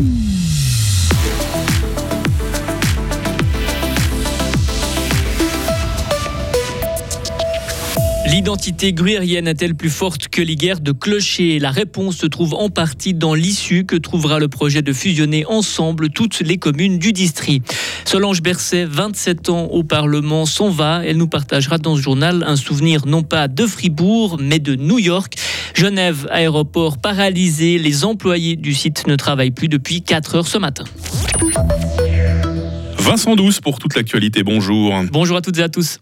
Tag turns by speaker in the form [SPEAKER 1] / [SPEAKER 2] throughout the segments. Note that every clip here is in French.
[SPEAKER 1] Mm-hmm. L'identité gruyérienne est-elle plus forte que les guerres de clochers? La réponse se trouve en partie dans l'issue que trouvera le projet de fusionner ensemble toutes les communes du district. Solange Berset, 27 ans au Parlement, s'en va. Elle nous partagera dans ce journal un souvenir non pas de Fribourg, mais de New York. Genève, aéroport paralysé. Les employés du site ne travaillent plus depuis 4 heures ce matin.
[SPEAKER 2] Vincent Douce pour toute l'actualité. Bonjour.
[SPEAKER 1] Bonjour à toutes et à tous.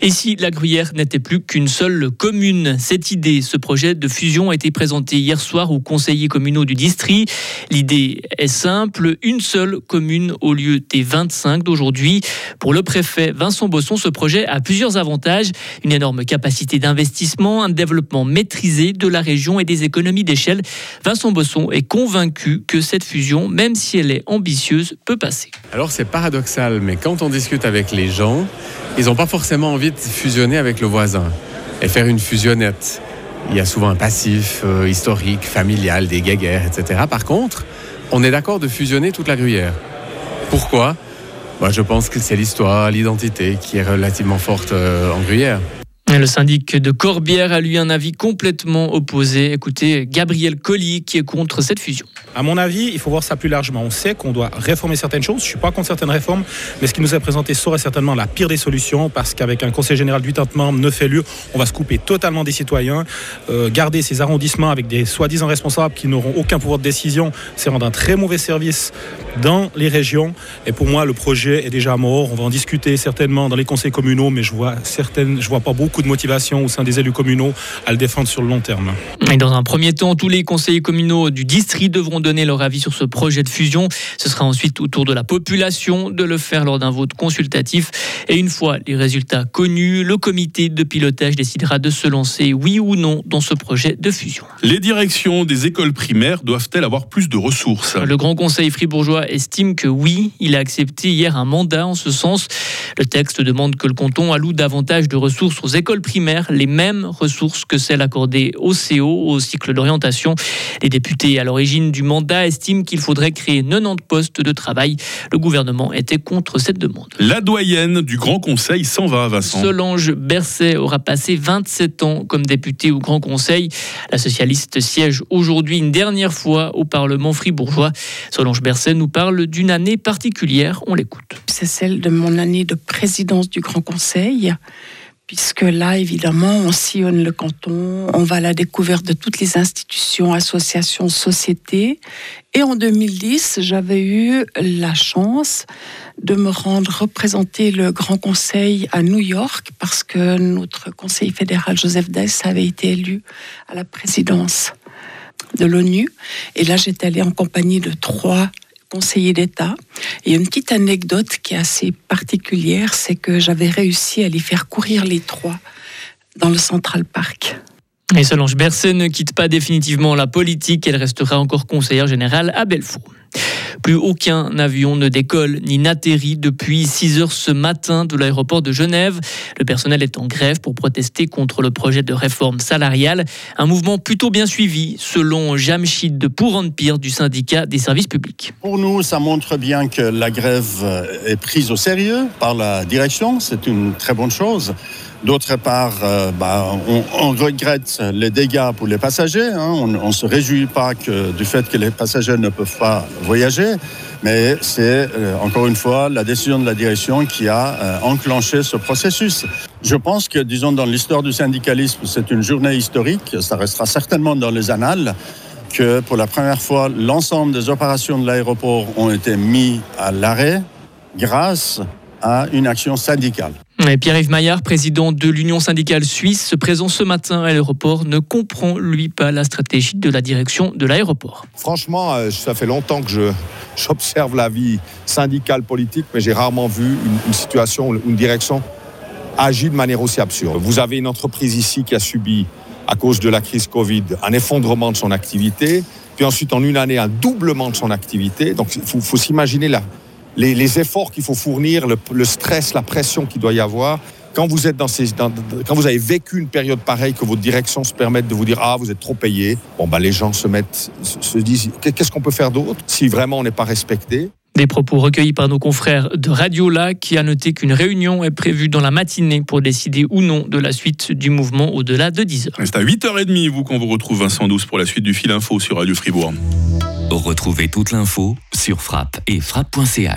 [SPEAKER 1] Et si la Gruyère n'était plus qu'une seule commune? Cette idée, ce projet de fusion a été présenté hier soir aux conseillers communaux du district. L'idée est simple, une seule commune au lieu des 25 d'aujourd'hui. Pour le préfet Vincent Bosson, ce projet a plusieurs avantages. Une énorme capacité d'investissement, un développement maîtrisé de la région et des économies d'échelle. Vincent Bosson est convaincu que cette fusion, même si elle est ambitieuse, peut passer.
[SPEAKER 3] Alors c'est paradoxal, mais quand on discute avec les gens, ils n'ont pas forcément envie de fusionner avec le voisin et faire une fusionnette. Il y a souvent un passif euh, historique, familial, des guéguerres, etc. Par contre, on est d'accord de fusionner toute la gruyère. Pourquoi? Moi, Je pense que c'est l'histoire, l'identité qui est relativement forte euh, en gruyère.
[SPEAKER 1] Le syndic de Corbière a lui un avis complètement opposé. Écoutez, Gabriel Colli qui est contre cette fusion.
[SPEAKER 4] À mon avis, il faut voir ça plus largement. On sait qu'on doit réformer certaines choses. Je ne suis pas contre certaines réformes, mais ce qui nous est présenté serait certainement la pire des solutions parce qu'avec un conseil général de 80 membres, 9 élus, on va se couper totalement des citoyens. Euh, garder ces arrondissements avec des soi-disant responsables qui n'auront aucun pouvoir de décision, c'est rendre un très mauvais service dans les régions. Et pour moi, le projet est déjà mort. On va en discuter certainement dans les conseils communaux, mais je vois vois pas beaucoup de motivation au sein des élus communaux à le défendre sur le long terme.
[SPEAKER 1] Et dans un premier temps, tous les conseillers communaux du district devront donner leur avis sur ce projet de fusion. Ce sera ensuite au tour de la population de le faire lors d'un vote consultatif. Et une fois les résultats connus, le comité de pilotage décidera de se lancer, oui ou non, dans ce projet de fusion.
[SPEAKER 2] Les directions des écoles primaires doivent-elles avoir plus de ressources?
[SPEAKER 1] Le Grand Conseil fribourgeois estime que oui. Il a accepté hier un mandat en ce sens. Le texte demande que le canton alloue davantage de ressources aux écoles primaires les mêmes ressources que celles accordées au CO, au cycle d'orientation. Les députés à l'origine du mandat estiment qu'il faudrait créer 90 postes de travail. Le gouvernement était contre cette demande.
[SPEAKER 2] La doyenne du Grand Conseil s'en va, Vincent.
[SPEAKER 1] Solange Berset aura passé 27 ans comme députée au Grand Conseil. La socialiste siège aujourd'hui une dernière fois au Parlement fribourgeois. Solange Berset nous parle d'une année particulière. On l'écoute.
[SPEAKER 5] C'est celle de mon année de présidence du Grand Conseil puisque là, évidemment, on sillonne le canton, on va à la découverte de toutes les institutions, associations, sociétés. Et en 2010, j'avais eu la chance de me rendre représenter le Grand Conseil à New York, parce que notre conseiller fédéral, Joseph Dess, avait été élu à la présidence de l'ONU. Et là, j'étais allée en compagnie de trois conseiller d'État. Et une petite anecdote qui est assez particulière, c'est que j'avais réussi à les faire courir les trois dans le Central Park.
[SPEAKER 1] Et Solange Berset ne quitte pas définitivement la politique, elle restera encore conseillère générale à Belfort. Plus aucun avion ne décolle ni n'atterrit depuis 6 heures ce matin de l'aéroport de Genève. Le personnel est en grève pour protester contre le projet de réforme salariale. Un mouvement plutôt bien suivi, selon Jamshid de Empire du syndicat des services publics.
[SPEAKER 6] Pour nous, ça montre bien que la grève est prise au sérieux par la direction. C'est une très bonne chose. D'autre part, euh, bah, on, regrette les dégâts pour les passagers. Hein. On ne se réjouit pas du fait que les passagers ne peuvent pas voyager. Mais c'est, euh, encore une fois, la décision de la direction qui a euh, enclenché ce processus. Je pense que, disons, dans l'histoire du syndicalisme, c'est une journée historique. Ça restera certainement dans les annales que, pour la première fois, l'ensemble des opérations de l'aéroport ont été mis à l'arrêt grâce à une action syndicale.
[SPEAKER 1] Pierre-Yves Maillard, président de l'Union syndicale suisse, présent ce matin à l'aéroport, ne comprend lui pas la stratégie de la direction de l'aéroport.
[SPEAKER 7] Franchement, euh, ça fait longtemps que j'observe la vie syndicale politique, mais j'ai rarement vu une, une situation, une direction agir de manière aussi absurde. Vous avez une entreprise ici qui a subi, à cause de la crise Covid, un effondrement de son activité, puis ensuite en une année un doublement de son activité. Donc il faut s'imaginer la, les, efforts qu'il faut fournir, le, stress, la pression qu'il doit y avoir. quand vous êtes dans ces, dans- quand vous avez vécu une période pareille, que votre direction se permette de vous dire ah vous êtes trop payé, bon bah les gens se mettent, se, se disent qu'est-ce qu'on peut faire d'autre si vraiment on n'est pas respecté?
[SPEAKER 1] Des propos recueillis par nos confrères de Radio Lac qui a noté qu'une réunion est prévue dans la matinée pour décider ou non de la suite du mouvement au-delà de 10 heures.
[SPEAKER 2] C'est à 8h30, vous, qu'on vous retrouve Vincent Douce pour la suite du fil info sur Radio Fribourg.
[SPEAKER 8] Retrouvez toute l'info sur frappe et frappe.ch.